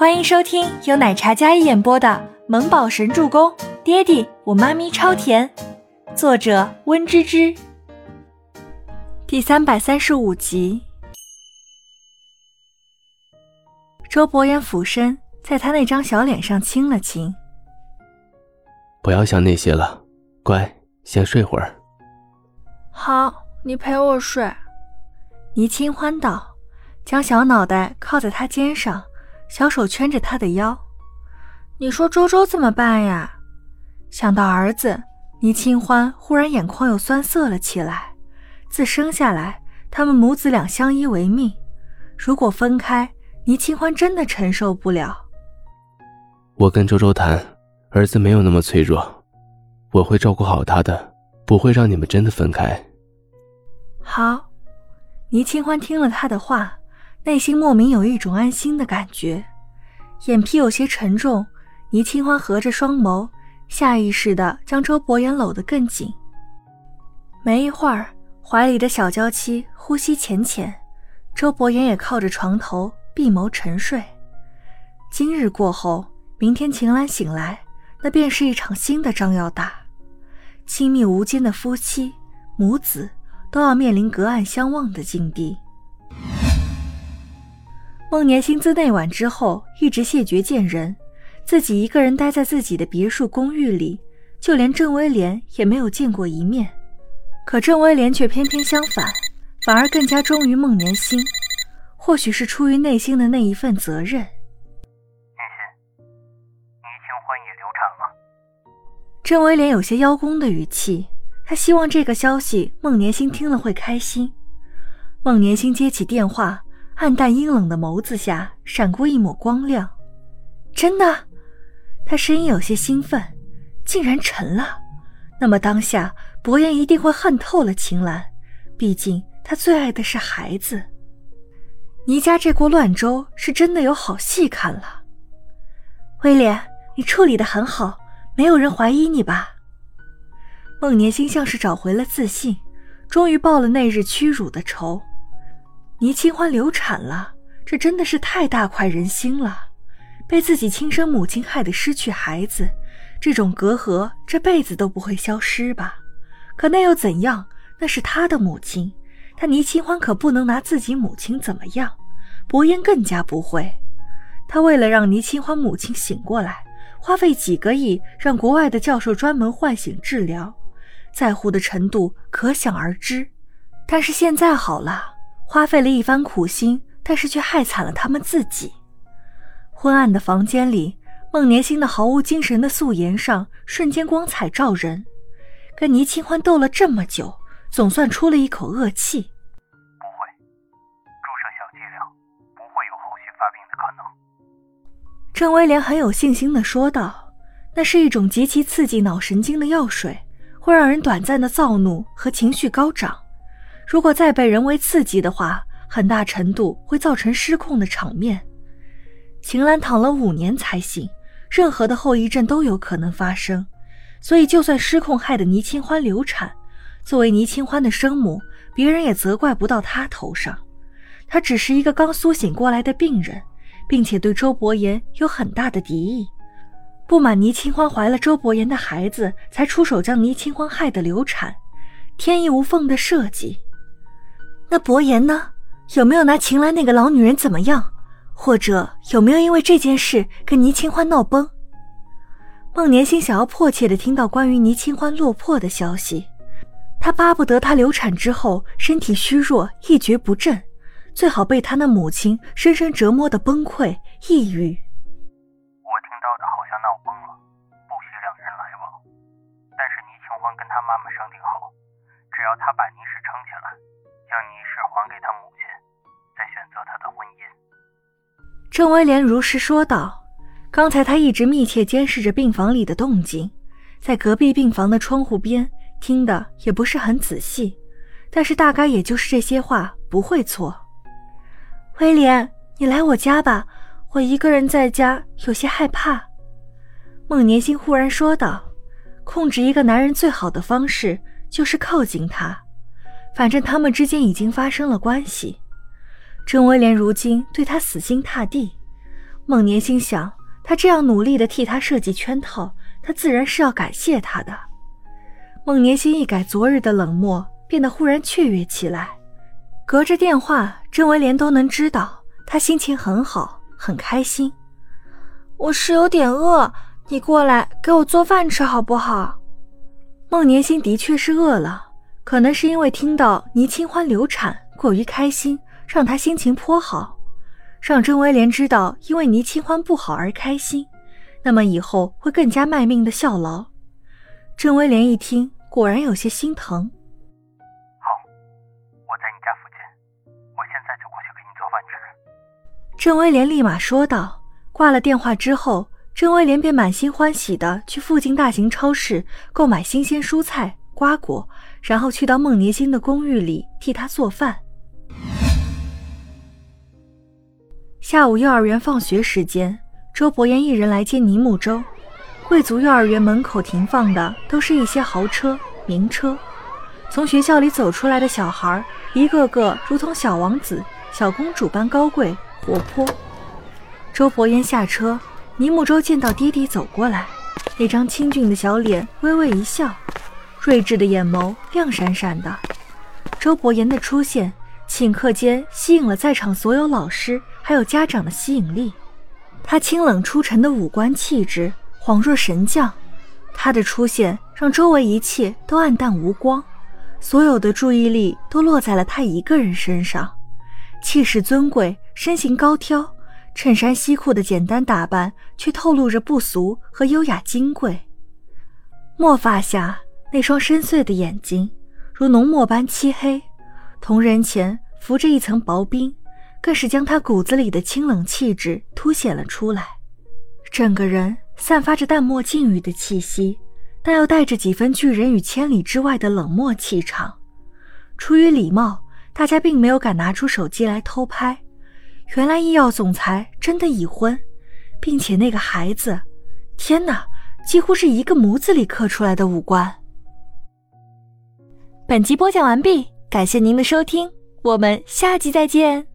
欢迎收听由奶茶嘉一演播的《萌宝神助攻》，爹地我妈咪超甜，作者温芝芝。第三百三十五集。周伯言俯身在他那张小脸上亲了亲。不要想那些了，乖，先睡会儿。好，你陪我睡。倪清欢道，将小脑袋靠在他肩上。小手圈着他的腰，你说周周怎么办呀？想到儿子，倪清欢忽然眼眶又酸涩了起来。自生下来，他们母子俩相依为命，如果分开，倪清欢真的承受不了。我跟周周谈，儿子没有那么脆弱，我会照顾好他的，不会让你们真的分开。好，倪清欢听了他的话。内心莫名有一种安心的感觉，眼皮有些沉重。倪清欢合着双眸，下意识地将周伯言搂得更紧。没一会儿，怀里的小娇妻呼吸浅浅，周伯言也靠着床头闭眸沉睡。今日过后，明天秦岚醒来，那便是一场新的仗要打。亲密无间的夫妻、母子，都要面临隔岸相望的境地。孟年星自那晚之后一直谢绝见人，自己一个人待在自己的别墅公寓里，就连郑威廉也没有见过一面。可郑威廉却偏偏相反，反而更加忠于孟年星，或许是出于内心的那一份责任。年心，倪清欢也流产了。郑威廉有些邀功的语气，他希望这个消息孟年星听了会开心。孟年星接起电话。暗淡阴冷的眸子下闪过一抹光亮，真的，他声音有些兴奋，竟然沉了。那么当下，伯言一定会恨透了秦岚，毕竟他最爱的是孩子。倪家这锅乱粥是真的有好戏看了。威廉，你处理的很好，没有人怀疑你吧？孟年心像是找回了自信，终于报了那日屈辱的仇。倪清欢流产了，这真的是太大快人心了。被自己亲生母亲害得失去孩子，这种隔阂这辈子都不会消失吧？可那又怎样？那是他的母亲，他倪清欢可不能拿自己母亲怎么样。伯言更加不会。他为了让倪清欢母亲醒过来，花费几个亿让国外的教授专门唤醒治疗，在乎的程度可想而知。但是现在好了。花费了一番苦心，但是却害惨了他们自己。昏暗的房间里，孟年星的毫无精神的素颜上瞬间光彩照人。跟倪清欢斗了这么久，总算出了一口恶气。不会，注射小剂量，不会有后续发病的可能。郑威廉很有信心地说道：“那是一种极其刺激脑神经的药水，会让人短暂的躁怒和情绪高涨。”如果再被人为刺激的话，很大程度会造成失控的场面。秦岚躺了五年才醒，任何的后遗症都有可能发生，所以就算失控害得倪清欢流产，作为倪清欢的生母，别人也责怪不到她头上。她只是一个刚苏醒过来的病人，并且对周伯言有很大的敌意，不满倪清欢怀了周伯言的孩子，才出手将倪清欢害得流产，天衣无缝的设计。那伯言呢？有没有拿秦岚那个老女人怎么样？或者有没有因为这件事跟倪清欢闹崩？孟年心想要迫切的听到关于倪清欢落魄的消息，他巴不得她流产之后身体虚弱一蹶不振，最好被她那母亲深深折磨的崩溃抑郁。郑威廉如实说道：“刚才他一直密切监视着病房里的动静，在隔壁病房的窗户边听的也不是很仔细，但是大概也就是这些话不会错。”威廉，你来我家吧，我一个人在家有些害怕。”孟年心忽然说道：“控制一个男人最好的方式就是靠近他。”反正他们之间已经发生了关系，郑威廉如今对他死心塌地，孟年心想，他这样努力的替他设计圈套，他自然是要感谢他的。孟年心一改昨日的冷漠，变得忽然雀跃起来。隔着电话，郑维莲都能知道他心情很好，很开心。我是有点饿，你过来给我做饭吃好不好？孟年心的确是饿了，可能是因为听到倪清欢流产过于开心，让他心情颇好。让郑威廉知道因为倪清欢不好而开心，那么以后会更加卖命的效劳。郑威廉一听，果然有些心疼。好，我在你家附近，我现在就过去给你做饭吃。郑威廉立马说道。挂了电话之后，郑威廉便满心欢喜的去附近大型超市购买新鲜蔬菜、瓜果，然后去到孟尼星的公寓里替他做饭。下午幼儿园放学时间，周伯言一人来接倪木舟。贵族幼儿园门口停放的都是一些豪车、名车，从学校里走出来的小孩，一个个如同小王子、小公主般高贵活泼。周伯言下车，倪木舟见到爹爹走过来，那张清俊的小脸微微一笑，睿智的眼眸亮闪闪的。周伯言的出现，顷刻间吸引了在场所有老师还有家长的吸引力。他清冷出尘的五官气质，恍若神将。他的出现让周围一切都暗淡无光，所有的注意力都落在了他一个人身上。气势尊贵，身形高挑。衬衫西裤的简单打扮，却透露着不俗和优雅金贵。墨发下那双深邃的眼睛，如浓墨般漆黑，瞳仁前浮着一层薄冰，更是将他骨子里的清冷气质凸显了出来。整个人散发着淡漠禁欲的气息，但又带着几分拒人于千里之外的冷漠气场。出于礼貌，大家并没有敢拿出手机来偷拍。原来医药总裁真的已婚，并且那个孩子，天哪，几乎是一个模子里刻出来的五官。本集播讲完毕，感谢您的收听，我们下集再见。